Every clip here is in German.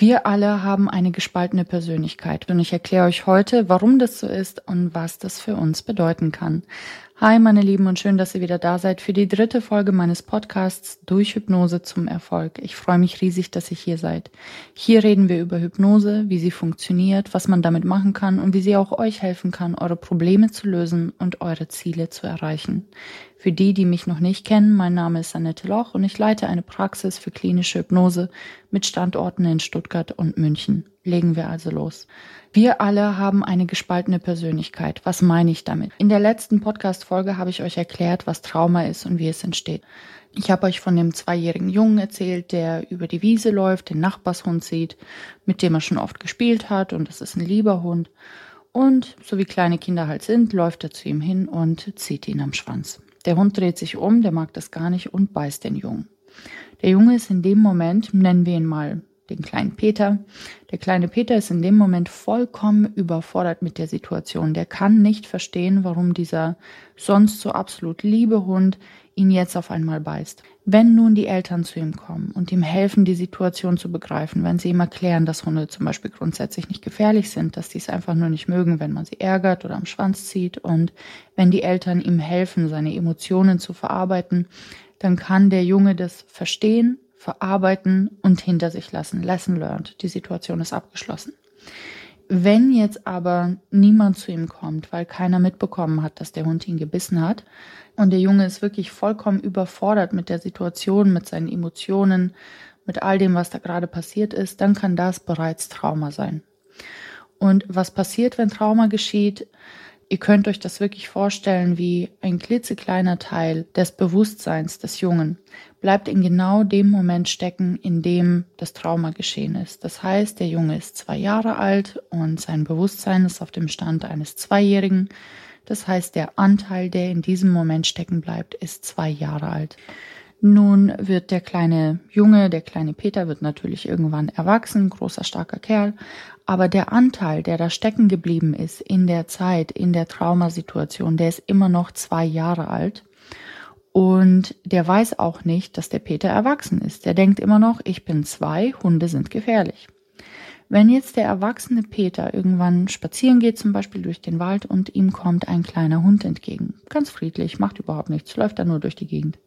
Wir alle haben eine gespaltene Persönlichkeit und ich erkläre euch heute, warum das so ist und was das für uns bedeuten kann. Hi, meine Lieben, und schön, dass ihr wieder da seid für die dritte Folge meines Podcasts Durch Hypnose zum Erfolg. Ich freue mich riesig, dass ihr hier seid. Hier reden wir über Hypnose, wie sie funktioniert, was man damit machen kann und wie sie auch euch helfen kann, eure Probleme zu lösen und eure Ziele zu erreichen. Für die, die mich noch nicht kennen, mein Name ist Annette Loch und ich leite eine Praxis für klinische Hypnose mit Standorten in Stuttgart und München. Legen wir also los. Wir alle haben eine gespaltene Persönlichkeit. Was meine ich damit? In der letzten Podcast-Folge habe ich euch erklärt, was Trauma ist und wie es entsteht. Ich habe euch von dem zweijährigen Jungen erzählt, der über die Wiese läuft, den Nachbarshund sieht, mit dem er schon oft gespielt hat und das ist ein lieber Hund. Und so wie kleine Kinder halt sind, läuft er zu ihm hin und zieht ihn am Schwanz. Der Hund dreht sich um, der mag das gar nicht und beißt den Jungen. Der Junge ist in dem Moment, nennen wir ihn mal den kleinen Peter. Der kleine Peter ist in dem Moment vollkommen überfordert mit der Situation. Der kann nicht verstehen, warum dieser sonst so absolut liebe Hund ihn jetzt auf einmal beißt. Wenn nun die Eltern zu ihm kommen und ihm helfen, die Situation zu begreifen, wenn sie ihm erklären, dass Hunde zum Beispiel grundsätzlich nicht gefährlich sind, dass die es einfach nur nicht mögen, wenn man sie ärgert oder am Schwanz zieht und wenn die Eltern ihm helfen, seine Emotionen zu verarbeiten, dann kann der Junge das verstehen verarbeiten und hinter sich lassen. Lesson learned. Die Situation ist abgeschlossen. Wenn jetzt aber niemand zu ihm kommt, weil keiner mitbekommen hat, dass der Hund ihn gebissen hat und der Junge ist wirklich vollkommen überfordert mit der Situation, mit seinen Emotionen, mit all dem, was da gerade passiert ist, dann kann das bereits Trauma sein. Und was passiert, wenn Trauma geschieht? Ihr könnt euch das wirklich vorstellen wie ein klitzekleiner Teil des Bewusstseins des Jungen bleibt in genau dem Moment stecken, in dem das Trauma geschehen ist. Das heißt, der Junge ist zwei Jahre alt und sein Bewusstsein ist auf dem Stand eines Zweijährigen. Das heißt, der Anteil, der in diesem Moment stecken bleibt, ist zwei Jahre alt. Nun wird der kleine Junge, der kleine Peter wird natürlich irgendwann erwachsen, großer, starker Kerl, aber der Anteil, der da stecken geblieben ist in der Zeit, in der Traumasituation, der ist immer noch zwei Jahre alt. Und der weiß auch nicht, dass der Peter erwachsen ist. Der denkt immer noch, ich bin zwei, Hunde sind gefährlich. Wenn jetzt der erwachsene Peter irgendwann spazieren geht, zum Beispiel durch den Wald, und ihm kommt ein kleiner Hund entgegen, ganz friedlich, macht überhaupt nichts, läuft da nur durch die Gegend,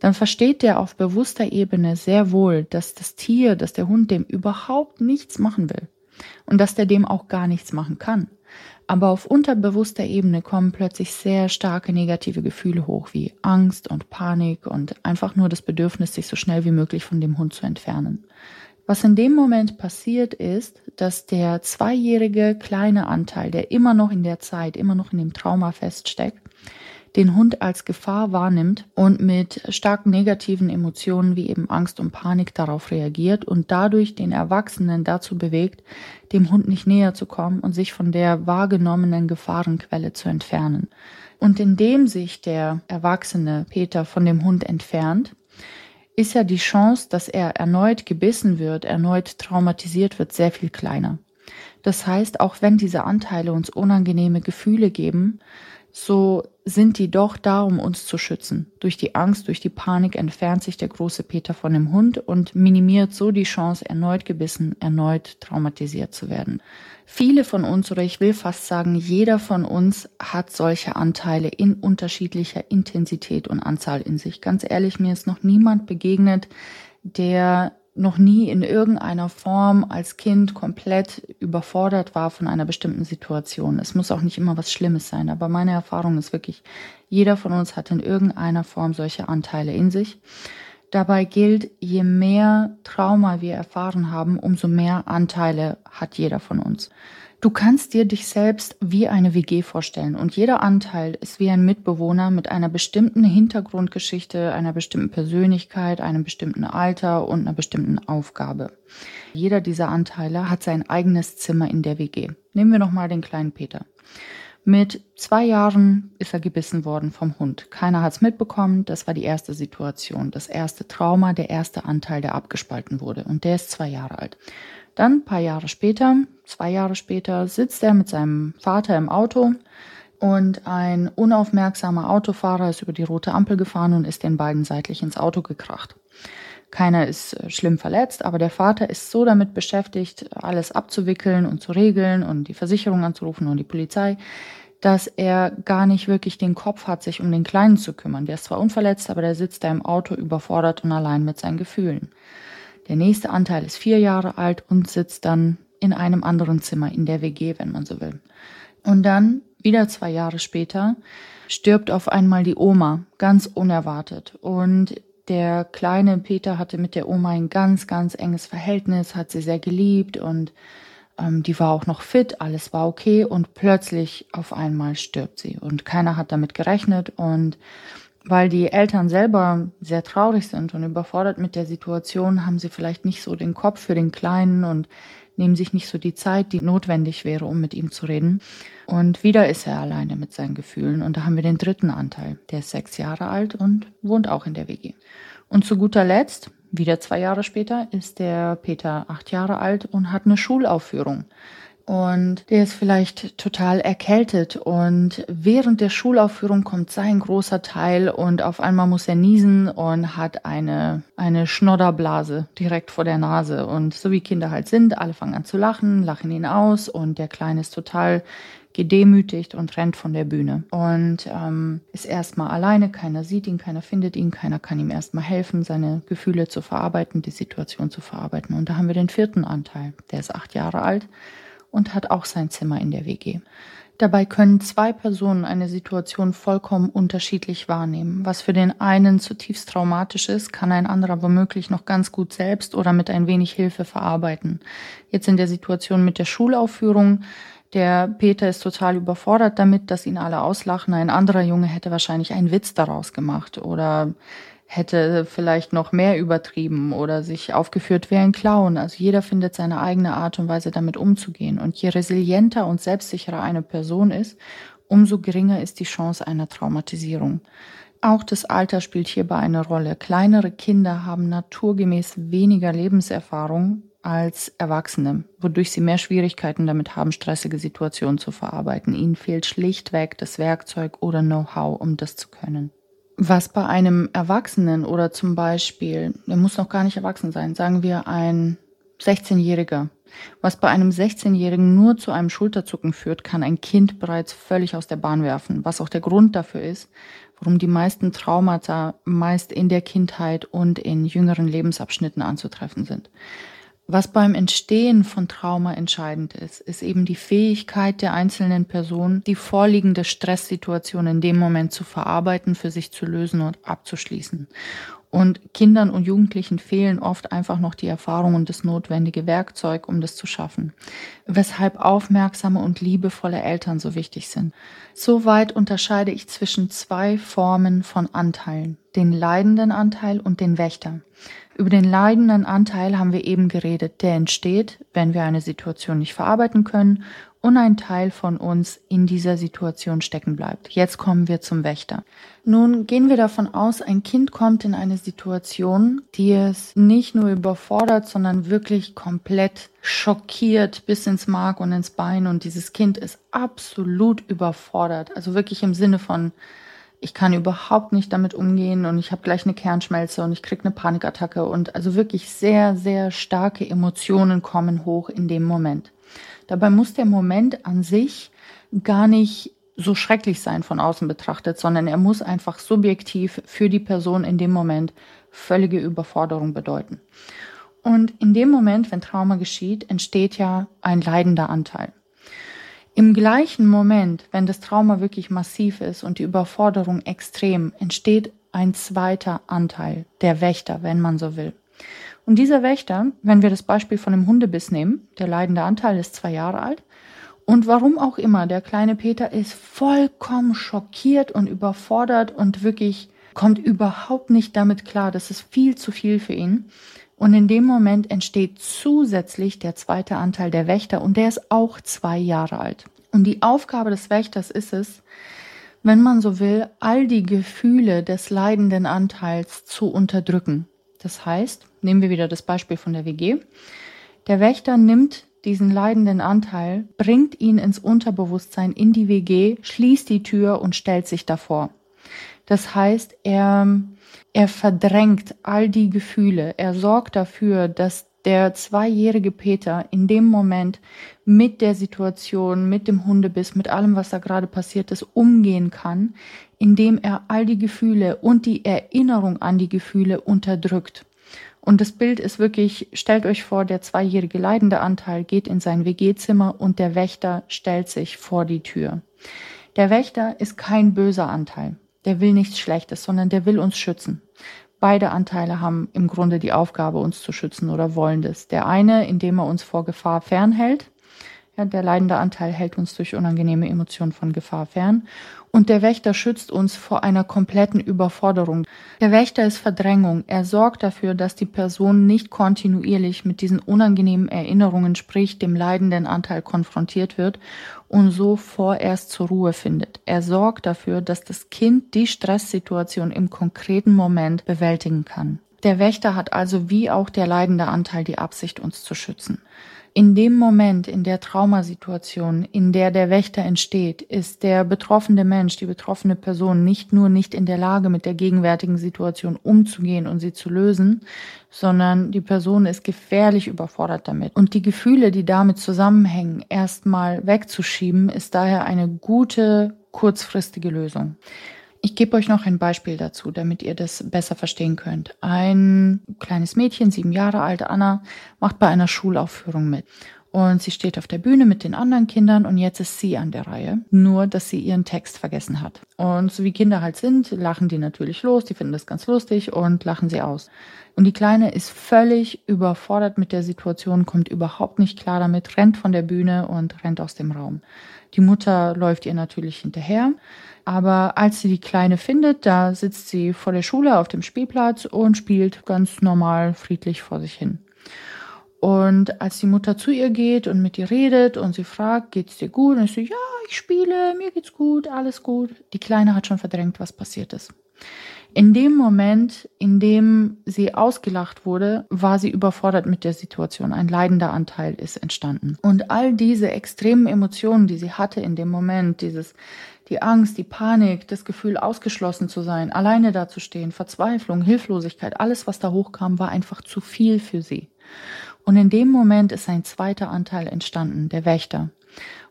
dann versteht der auf bewusster Ebene sehr wohl, dass das Tier, dass der Hund dem überhaupt nichts machen will und dass der dem auch gar nichts machen kann. Aber auf unterbewusster Ebene kommen plötzlich sehr starke negative Gefühle hoch, wie Angst und Panik und einfach nur das Bedürfnis, sich so schnell wie möglich von dem Hund zu entfernen. Was in dem Moment passiert ist, dass der zweijährige kleine Anteil, der immer noch in der Zeit, immer noch in dem Trauma feststeckt, den Hund als Gefahr wahrnimmt und mit starken negativen Emotionen wie eben Angst und Panik darauf reagiert und dadurch den Erwachsenen dazu bewegt, dem Hund nicht näher zu kommen und sich von der wahrgenommenen Gefahrenquelle zu entfernen. Und indem sich der erwachsene Peter von dem Hund entfernt, ist ja die Chance, dass er erneut gebissen wird, erneut traumatisiert wird, sehr viel kleiner. Das heißt, auch wenn diese Anteile uns unangenehme Gefühle geben, so sind die doch da, um uns zu schützen. Durch die Angst, durch die Panik entfernt sich der große Peter von dem Hund und minimiert so die Chance, erneut gebissen, erneut traumatisiert zu werden. Viele von uns, oder ich will fast sagen, jeder von uns hat solche Anteile in unterschiedlicher Intensität und Anzahl in sich. Ganz ehrlich, mir ist noch niemand begegnet, der noch nie in irgendeiner Form als Kind komplett überfordert war von einer bestimmten Situation. Es muss auch nicht immer was Schlimmes sein, aber meine Erfahrung ist wirklich, jeder von uns hat in irgendeiner Form solche Anteile in sich. Dabei gilt, je mehr Trauma wir erfahren haben, umso mehr Anteile hat jeder von uns. Du kannst dir dich selbst wie eine WG vorstellen und jeder Anteil ist wie ein Mitbewohner mit einer bestimmten Hintergrundgeschichte, einer bestimmten Persönlichkeit, einem bestimmten Alter und einer bestimmten Aufgabe. Jeder dieser Anteile hat sein eigenes Zimmer in der WG. Nehmen wir nochmal den kleinen Peter. Mit zwei Jahren ist er gebissen worden vom Hund. Keiner hat es mitbekommen. Das war die erste Situation, das erste Trauma, der erste Anteil, der abgespalten wurde. Und der ist zwei Jahre alt. Dann, ein paar Jahre später, zwei Jahre später, sitzt er mit seinem Vater im Auto und ein unaufmerksamer Autofahrer ist über die rote Ampel gefahren und ist den beiden seitlich ins Auto gekracht. Keiner ist äh, schlimm verletzt, aber der Vater ist so damit beschäftigt, alles abzuwickeln und zu regeln und die Versicherung anzurufen und die Polizei, dass er gar nicht wirklich den Kopf hat, sich um den Kleinen zu kümmern. Der ist zwar unverletzt, aber der sitzt da im Auto überfordert und allein mit seinen Gefühlen. Der nächste Anteil ist vier Jahre alt und sitzt dann in einem anderen Zimmer in der WG, wenn man so will. Und dann, wieder zwei Jahre später, stirbt auf einmal die Oma, ganz unerwartet. Und der kleine Peter hatte mit der Oma ein ganz, ganz enges Verhältnis, hat sie sehr geliebt und ähm, die war auch noch fit, alles war okay und plötzlich auf einmal stirbt sie und keiner hat damit gerechnet und weil die Eltern selber sehr traurig sind und überfordert mit der Situation, haben sie vielleicht nicht so den Kopf für den Kleinen und nehmen sich nicht so die Zeit, die notwendig wäre, um mit ihm zu reden. Und wieder ist er alleine mit seinen Gefühlen. Und da haben wir den dritten Anteil. Der ist sechs Jahre alt und wohnt auch in der WG. Und zu guter Letzt, wieder zwei Jahre später, ist der Peter acht Jahre alt und hat eine Schulaufführung und der ist vielleicht total erkältet. Und während der Schulaufführung kommt sein großer Teil und auf einmal muss er niesen und hat eine, eine Schnodderblase direkt vor der Nase. Und so wie Kinder halt sind, alle fangen an zu lachen, lachen ihn aus und der Kleine ist total gedemütigt und rennt von der Bühne. Und ähm, ist erstmal alleine, keiner sieht ihn, keiner findet ihn, keiner kann ihm erstmal helfen, seine Gefühle zu verarbeiten, die Situation zu verarbeiten. Und da haben wir den vierten Anteil, der ist acht Jahre alt und hat auch sein Zimmer in der WG. Dabei können zwei Personen eine Situation vollkommen unterschiedlich wahrnehmen. Was für den einen zutiefst traumatisch ist, kann ein anderer womöglich noch ganz gut selbst oder mit ein wenig Hilfe verarbeiten. Jetzt in der Situation mit der Schulaufführung, der Peter ist total überfordert damit, dass ihn alle auslachen. Ein anderer Junge hätte wahrscheinlich einen Witz daraus gemacht oder hätte vielleicht noch mehr übertrieben oder sich aufgeführt wie ein Clown. Also jeder findet seine eigene Art und Weise damit umzugehen. Und je resilienter und selbstsicherer eine Person ist, umso geringer ist die Chance einer Traumatisierung. Auch das Alter spielt hierbei eine Rolle. Kleinere Kinder haben naturgemäß weniger Lebenserfahrung als Erwachsene, wodurch sie mehr Schwierigkeiten damit haben, stressige Situationen zu verarbeiten. Ihnen fehlt schlichtweg das Werkzeug oder Know-how, um das zu können. Was bei einem Erwachsenen oder zum Beispiel, der muss noch gar nicht erwachsen sein, sagen wir ein 16-Jähriger, was bei einem 16-Jährigen nur zu einem Schulterzucken führt, kann ein Kind bereits völlig aus der Bahn werfen, was auch der Grund dafür ist, warum die meisten Traumata meist in der Kindheit und in jüngeren Lebensabschnitten anzutreffen sind. Was beim Entstehen von Trauma entscheidend ist, ist eben die Fähigkeit der einzelnen Person, die vorliegende Stresssituation in dem Moment zu verarbeiten, für sich zu lösen und abzuschließen. Und Kindern und Jugendlichen fehlen oft einfach noch die Erfahrung und das notwendige Werkzeug, um das zu schaffen. Weshalb aufmerksame und liebevolle Eltern so wichtig sind. Soweit unterscheide ich zwischen zwei Formen von Anteilen. Den leidenden Anteil und den Wächter. Über den leidenden Anteil haben wir eben geredet. Der entsteht, wenn wir eine Situation nicht verarbeiten können und ein Teil von uns in dieser Situation stecken bleibt. Jetzt kommen wir zum Wächter. Nun gehen wir davon aus, ein Kind kommt in eine Situation, die es nicht nur überfordert, sondern wirklich komplett schockiert bis ins Mark und ins Bein und dieses Kind ist absolut überfordert. Also wirklich im Sinne von, ich kann überhaupt nicht damit umgehen und ich habe gleich eine Kernschmelze und ich krieg eine Panikattacke und also wirklich sehr, sehr starke Emotionen kommen hoch in dem Moment. Dabei muss der Moment an sich gar nicht so schrecklich sein von außen betrachtet, sondern er muss einfach subjektiv für die Person in dem Moment völlige Überforderung bedeuten. Und in dem Moment, wenn Trauma geschieht, entsteht ja ein leidender Anteil. Im gleichen Moment, wenn das Trauma wirklich massiv ist und die Überforderung extrem, entsteht ein zweiter Anteil, der Wächter, wenn man so will. Und dieser Wächter, wenn wir das Beispiel von einem Hundebiss nehmen, der leidende Anteil ist zwei Jahre alt, und warum auch immer, der kleine Peter ist vollkommen schockiert und überfordert und wirklich kommt überhaupt nicht damit klar. Das ist viel zu viel für ihn. Und in dem Moment entsteht zusätzlich der zweite Anteil der Wächter und der ist auch zwei Jahre alt. Und die Aufgabe des Wächters ist es, wenn man so will, all die Gefühle des leidenden Anteils zu unterdrücken. Das heißt, nehmen wir wieder das Beispiel von der WG. Der Wächter nimmt diesen leidenden Anteil, bringt ihn ins Unterbewusstsein in die WG, schließt die Tür und stellt sich davor. Das heißt, er, er verdrängt all die Gefühle. Er sorgt dafür, dass der zweijährige Peter in dem Moment mit der Situation, mit dem Hundebiss, mit allem, was da gerade passiert ist, umgehen kann, indem er all die Gefühle und die Erinnerung an die Gefühle unterdrückt. Und das Bild ist wirklich, stellt euch vor, der zweijährige leidende Anteil geht in sein WG-Zimmer und der Wächter stellt sich vor die Tür. Der Wächter ist kein böser Anteil. Der will nichts Schlechtes, sondern der will uns schützen. Beide Anteile haben im Grunde die Aufgabe, uns zu schützen oder wollen das. Der eine, indem er uns vor Gefahr fernhält. Ja, der leidende Anteil hält uns durch unangenehme Emotionen von Gefahr fern. Und der Wächter schützt uns vor einer kompletten Überforderung. Der Wächter ist Verdrängung. Er sorgt dafür, dass die Person nicht kontinuierlich mit diesen unangenehmen Erinnerungen, sprich dem leidenden Anteil konfrontiert wird und so vorerst zur Ruhe findet. Er sorgt dafür, dass das Kind die Stresssituation im konkreten Moment bewältigen kann. Der Wächter hat also wie auch der leidende Anteil die Absicht, uns zu schützen. In dem Moment, in der Traumasituation, in der der Wächter entsteht, ist der betroffene Mensch, die betroffene Person nicht nur nicht in der Lage, mit der gegenwärtigen Situation umzugehen und sie zu lösen, sondern die Person ist gefährlich überfordert damit. Und die Gefühle, die damit zusammenhängen, erstmal wegzuschieben, ist daher eine gute kurzfristige Lösung. Ich gebe euch noch ein Beispiel dazu, damit ihr das besser verstehen könnt. Ein kleines Mädchen, sieben Jahre alt, Anna, macht bei einer Schulaufführung mit. Und sie steht auf der Bühne mit den anderen Kindern und jetzt ist sie an der Reihe. Nur, dass sie ihren Text vergessen hat. Und so wie Kinder halt sind, lachen die natürlich los, die finden das ganz lustig und lachen sie aus. Und die Kleine ist völlig überfordert mit der Situation, kommt überhaupt nicht klar damit, rennt von der Bühne und rennt aus dem Raum. Die Mutter läuft ihr natürlich hinterher. Aber als sie die Kleine findet, da sitzt sie vor der Schule auf dem Spielplatz und spielt ganz normal friedlich vor sich hin. Und als die Mutter zu ihr geht und mit ihr redet und sie fragt, geht's dir gut? Und ich so, ja, ich spiele, mir geht's gut, alles gut. Die Kleine hat schon verdrängt, was passiert ist. In dem Moment, in dem sie ausgelacht wurde, war sie überfordert mit der Situation. Ein leidender Anteil ist entstanden. Und all diese extremen Emotionen, die sie hatte in dem Moment, dieses, die Angst, die Panik, das Gefühl, ausgeschlossen zu sein, alleine dazustehen, Verzweiflung, Hilflosigkeit, alles, was da hochkam, war einfach zu viel für sie. Und in dem Moment ist ein zweiter Anteil entstanden, der Wächter.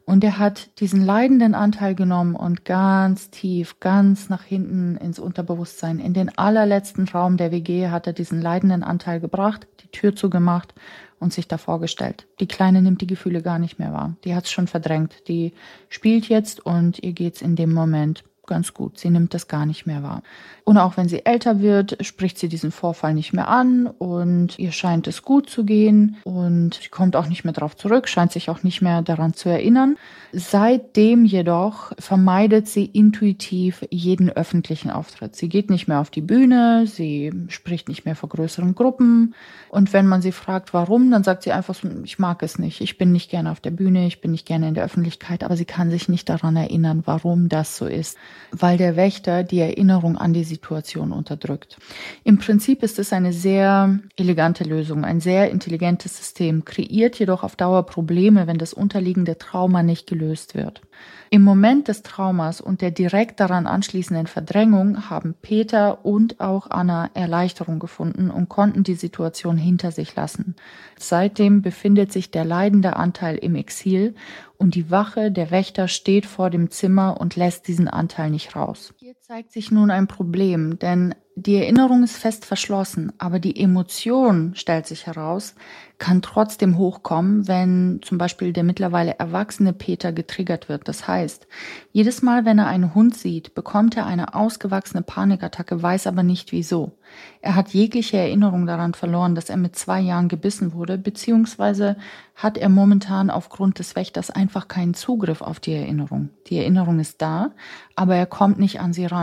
Und er hat diesen leidenden Anteil genommen und ganz tief, ganz nach hinten ins Unterbewusstsein, in den allerletzten Raum der WG hat er diesen leidenden Anteil gebracht, die Tür zugemacht und sich davor gestellt. Die Kleine nimmt die Gefühle gar nicht mehr wahr. Die hat es schon verdrängt. Die spielt jetzt und ihr geht's in dem Moment ganz gut. Sie nimmt das gar nicht mehr wahr. Und auch wenn sie älter wird, spricht sie diesen Vorfall nicht mehr an und ihr scheint es gut zu gehen und sie kommt auch nicht mehr darauf zurück, scheint sich auch nicht mehr daran zu erinnern. Seitdem jedoch vermeidet sie intuitiv jeden öffentlichen Auftritt. Sie geht nicht mehr auf die Bühne, sie spricht nicht mehr vor größeren Gruppen und wenn man sie fragt, warum, dann sagt sie einfach so, ich mag es nicht, ich bin nicht gerne auf der Bühne, ich bin nicht gerne in der Öffentlichkeit, aber sie kann sich nicht daran erinnern, warum das so ist weil der Wächter die Erinnerung an die Situation unterdrückt. Im Prinzip ist es eine sehr elegante Lösung, ein sehr intelligentes System, kreiert jedoch auf Dauer Probleme, wenn das unterliegende Trauma nicht gelöst wird. Im Moment des Traumas und der direkt daran anschließenden Verdrängung haben Peter und auch Anna Erleichterung gefunden und konnten die Situation hinter sich lassen. Seitdem befindet sich der leidende Anteil im Exil und die Wache, der Wächter, steht vor dem Zimmer und lässt diesen Anteil nicht raus. Zeigt sich nun ein Problem, denn die Erinnerung ist fest verschlossen, aber die Emotion, stellt sich heraus, kann trotzdem hochkommen, wenn zum Beispiel der mittlerweile erwachsene Peter getriggert wird. Das heißt, jedes Mal, wenn er einen Hund sieht, bekommt er eine ausgewachsene Panikattacke, weiß aber nicht wieso. Er hat jegliche Erinnerung daran verloren, dass er mit zwei Jahren gebissen wurde, beziehungsweise hat er momentan aufgrund des Wächters einfach keinen Zugriff auf die Erinnerung. Die Erinnerung ist da, aber er kommt nicht an sie ran.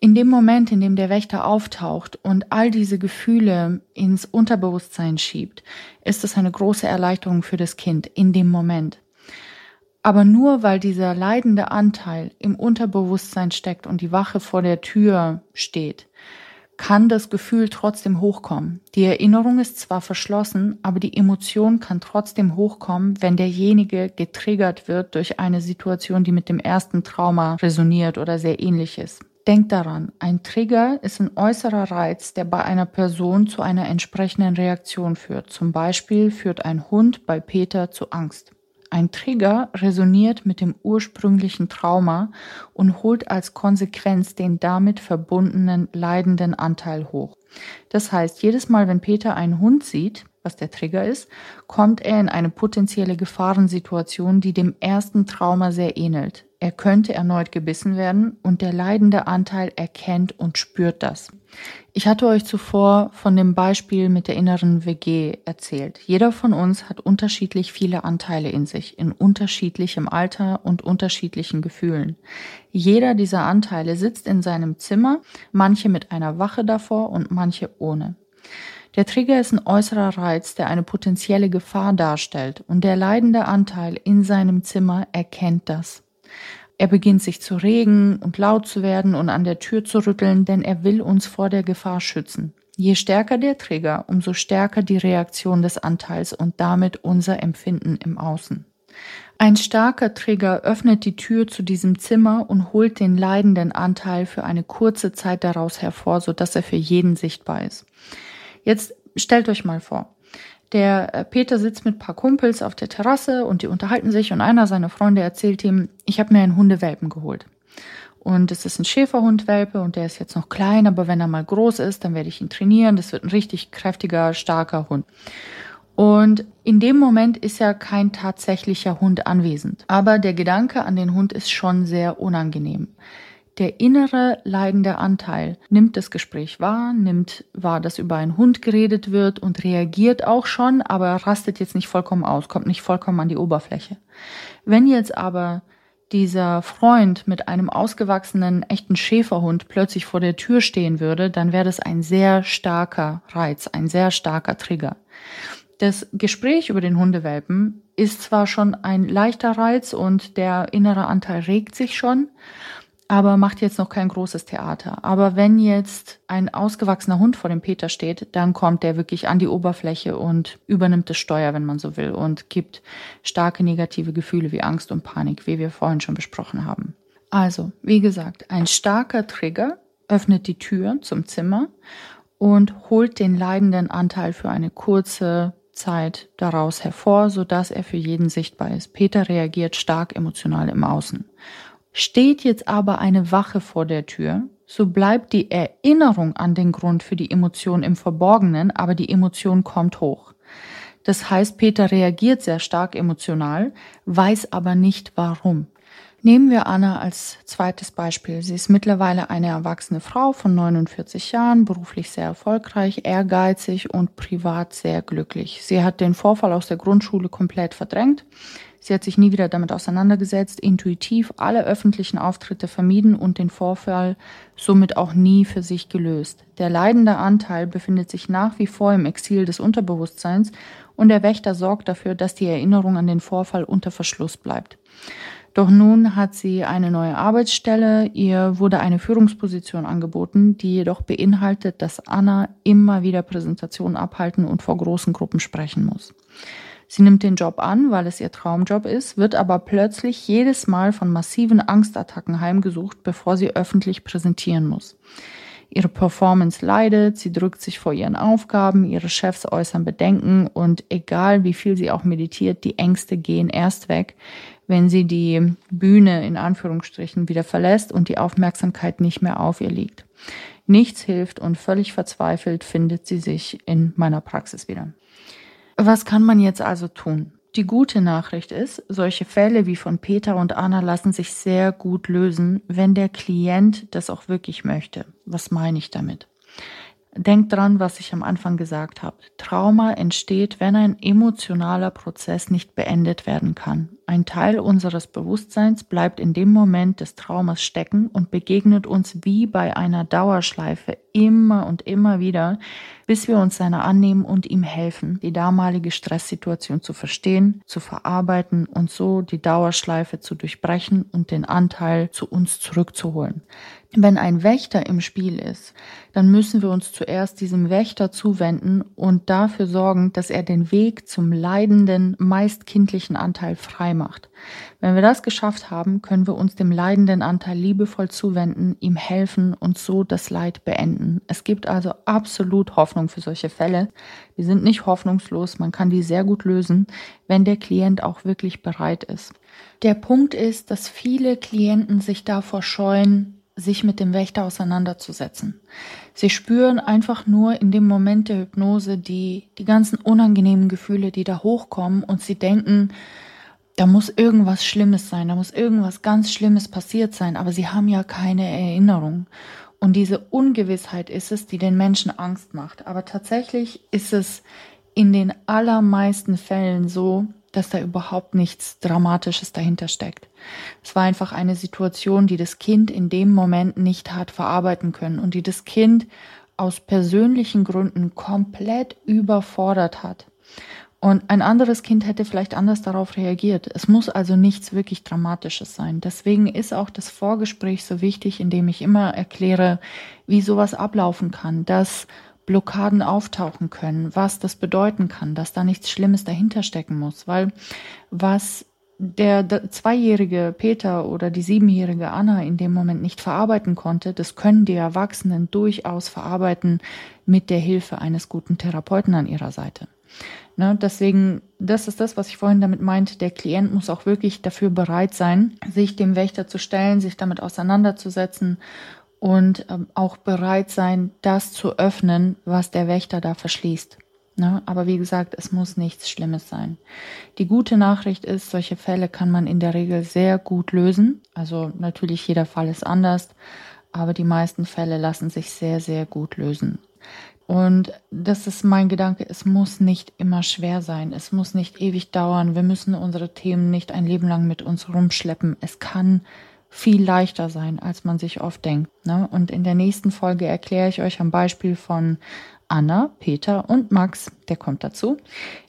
In dem Moment, in dem der Wächter auftaucht und all diese Gefühle ins Unterbewusstsein schiebt, ist es eine große Erleichterung für das Kind in dem Moment. Aber nur weil dieser leidende Anteil im Unterbewusstsein steckt und die Wache vor der Tür steht, kann das Gefühl trotzdem hochkommen. Die Erinnerung ist zwar verschlossen, aber die Emotion kann trotzdem hochkommen, wenn derjenige getriggert wird durch eine Situation, die mit dem ersten Trauma resoniert oder sehr ähnlich ist. Denkt daran, ein Trigger ist ein äußerer Reiz, der bei einer Person zu einer entsprechenden Reaktion führt. Zum Beispiel führt ein Hund bei Peter zu Angst. Ein Trigger resoniert mit dem ursprünglichen Trauma und holt als Konsequenz den damit verbundenen leidenden Anteil hoch. Das heißt, jedes Mal, wenn Peter einen Hund sieht, was der Trigger ist, kommt er in eine potenzielle Gefahrensituation, die dem ersten Trauma sehr ähnelt. Er könnte erneut gebissen werden und der leidende Anteil erkennt und spürt das. Ich hatte euch zuvor von dem Beispiel mit der inneren WG erzählt. Jeder von uns hat unterschiedlich viele Anteile in sich, in unterschiedlichem Alter und unterschiedlichen Gefühlen. Jeder dieser Anteile sitzt in seinem Zimmer, manche mit einer Wache davor und manche ohne. Der Trigger ist ein äußerer Reiz, der eine potenzielle Gefahr darstellt und der leidende Anteil in seinem Zimmer erkennt das. Er beginnt sich zu regen und laut zu werden und an der Tür zu rütteln, denn er will uns vor der Gefahr schützen. Je stärker der Trigger, umso stärker die Reaktion des Anteils und damit unser Empfinden im Außen. Ein starker Trigger öffnet die Tür zu diesem Zimmer und holt den leidenden Anteil für eine kurze Zeit daraus hervor, sodass er für jeden sichtbar ist. Jetzt stellt euch mal vor, der äh, Peter sitzt mit paar Kumpels auf der Terrasse und die unterhalten sich und einer seiner Freunde erzählt ihm, ich habe mir einen Hundewelpen geholt. Und es ist ein Schäferhundwelpe und der ist jetzt noch klein, aber wenn er mal groß ist, dann werde ich ihn trainieren. Das wird ein richtig kräftiger, starker Hund. Und in dem Moment ist ja kein tatsächlicher Hund anwesend. Aber der Gedanke an den Hund ist schon sehr unangenehm. Der innere leidende Anteil nimmt das Gespräch wahr, nimmt wahr, dass über einen Hund geredet wird und reagiert auch schon, aber rastet jetzt nicht vollkommen aus, kommt nicht vollkommen an die Oberfläche. Wenn jetzt aber dieser Freund mit einem ausgewachsenen echten Schäferhund plötzlich vor der Tür stehen würde, dann wäre das ein sehr starker Reiz, ein sehr starker Trigger. Das Gespräch über den Hundewelpen ist zwar schon ein leichter Reiz und der innere Anteil regt sich schon, aber macht jetzt noch kein großes Theater. Aber wenn jetzt ein ausgewachsener Hund vor dem Peter steht, dann kommt der wirklich an die Oberfläche und übernimmt das Steuer, wenn man so will, und gibt starke negative Gefühle wie Angst und Panik, wie wir vorhin schon besprochen haben. Also, wie gesagt, ein starker Trigger öffnet die Tür zum Zimmer und holt den leidenden Anteil für eine kurze Zeit daraus hervor, sodass er für jeden sichtbar ist. Peter reagiert stark emotional im Außen. Steht jetzt aber eine Wache vor der Tür, so bleibt die Erinnerung an den Grund für die Emotion im Verborgenen, aber die Emotion kommt hoch. Das heißt, Peter reagiert sehr stark emotional, weiß aber nicht warum. Nehmen wir Anna als zweites Beispiel. Sie ist mittlerweile eine erwachsene Frau von 49 Jahren, beruflich sehr erfolgreich, ehrgeizig und privat sehr glücklich. Sie hat den Vorfall aus der Grundschule komplett verdrängt. Sie hat sich nie wieder damit auseinandergesetzt, intuitiv alle öffentlichen Auftritte vermieden und den Vorfall somit auch nie für sich gelöst. Der leidende Anteil befindet sich nach wie vor im Exil des Unterbewusstseins und der Wächter sorgt dafür, dass die Erinnerung an den Vorfall unter Verschluss bleibt. Doch nun hat sie eine neue Arbeitsstelle, ihr wurde eine Führungsposition angeboten, die jedoch beinhaltet, dass Anna immer wieder Präsentationen abhalten und vor großen Gruppen sprechen muss. Sie nimmt den Job an, weil es ihr Traumjob ist, wird aber plötzlich jedes Mal von massiven Angstattacken heimgesucht, bevor sie öffentlich präsentieren muss. Ihre Performance leidet, sie drückt sich vor ihren Aufgaben, ihre Chefs äußern Bedenken und egal wie viel sie auch meditiert, die Ängste gehen erst weg, wenn sie die Bühne in Anführungsstrichen wieder verlässt und die Aufmerksamkeit nicht mehr auf ihr liegt. Nichts hilft und völlig verzweifelt findet sie sich in meiner Praxis wieder. Was kann man jetzt also tun? Die gute Nachricht ist, solche Fälle wie von Peter und Anna lassen sich sehr gut lösen, wenn der Klient das auch wirklich möchte. Was meine ich damit? Denkt dran, was ich am Anfang gesagt habe. Trauma entsteht, wenn ein emotionaler Prozess nicht beendet werden kann. Ein Teil unseres Bewusstseins bleibt in dem Moment des Traumas stecken und begegnet uns wie bei einer Dauerschleife immer und immer wieder, bis wir uns seiner annehmen und ihm helfen, die damalige Stresssituation zu verstehen, zu verarbeiten und so die Dauerschleife zu durchbrechen und den Anteil zu uns zurückzuholen. Wenn ein Wächter im Spiel ist, dann müssen wir uns zuerst diesem Wächter zuwenden und dafür sorgen, dass er den Weg zum leidenden, meist kindlichen Anteil frei frei macht. Wenn wir das geschafft haben, können wir uns dem leidenden Anteil liebevoll zuwenden, ihm helfen und so das Leid beenden. Es gibt also absolut Hoffnung für solche Fälle. Die sind nicht hoffnungslos, man kann die sehr gut lösen, wenn der Klient auch wirklich bereit ist. Der Punkt ist, dass viele Klienten sich davor scheuen, sich mit dem Wächter auseinanderzusetzen. Sie spüren einfach nur in dem Moment der Hypnose die, die ganzen unangenehmen Gefühle, die da hochkommen und sie denken, da muss irgendwas Schlimmes sein, da muss irgendwas ganz Schlimmes passiert sein, aber sie haben ja keine Erinnerung. Und diese Ungewissheit ist es, die den Menschen Angst macht. Aber tatsächlich ist es in den allermeisten Fällen so, dass da überhaupt nichts Dramatisches dahinter steckt. Es war einfach eine Situation, die das Kind in dem Moment nicht hat verarbeiten können und die das Kind aus persönlichen Gründen komplett überfordert hat. Und ein anderes Kind hätte vielleicht anders darauf reagiert. Es muss also nichts wirklich Dramatisches sein. Deswegen ist auch das Vorgespräch so wichtig, indem ich immer erkläre, wie sowas ablaufen kann, dass Blockaden auftauchen können, was das bedeuten kann, dass da nichts Schlimmes dahinter stecken muss, weil was der zweijährige Peter oder die siebenjährige Anna in dem Moment nicht verarbeiten konnte, das können die Erwachsenen durchaus verarbeiten mit der Hilfe eines guten Therapeuten an ihrer Seite. Ne, deswegen, das ist das, was ich vorhin damit meinte. Der Klient muss auch wirklich dafür bereit sein, sich dem Wächter zu stellen, sich damit auseinanderzusetzen und ähm, auch bereit sein, das zu öffnen, was der Wächter da verschließt. Ne? Aber wie gesagt, es muss nichts Schlimmes sein. Die gute Nachricht ist, solche Fälle kann man in der Regel sehr gut lösen. Also natürlich jeder Fall ist anders, aber die meisten Fälle lassen sich sehr, sehr gut lösen. Und das ist mein Gedanke, es muss nicht immer schwer sein, es muss nicht ewig dauern, wir müssen unsere Themen nicht ein Leben lang mit uns rumschleppen. Es kann viel leichter sein, als man sich oft denkt. Ne? Und in der nächsten Folge erkläre ich euch am Beispiel von Anna, Peter und Max, der kommt dazu,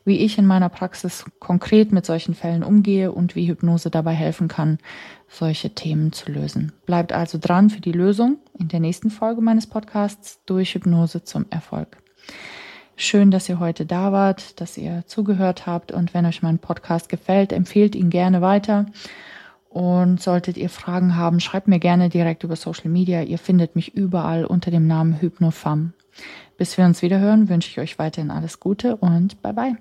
wie ich in meiner Praxis konkret mit solchen Fällen umgehe und wie Hypnose dabei helfen kann, solche Themen zu lösen. Bleibt also dran für die Lösung in der nächsten Folge meines Podcasts durch Hypnose zum Erfolg. Schön, dass ihr heute da wart, dass ihr zugehört habt und wenn euch mein Podcast gefällt, empfehlt ihn gerne weiter und solltet ihr Fragen haben, schreibt mir gerne direkt über Social Media. Ihr findet mich überall unter dem Namen HypnoFam. Bis wir uns wieder hören, wünsche ich euch weiterhin alles Gute und bye bye.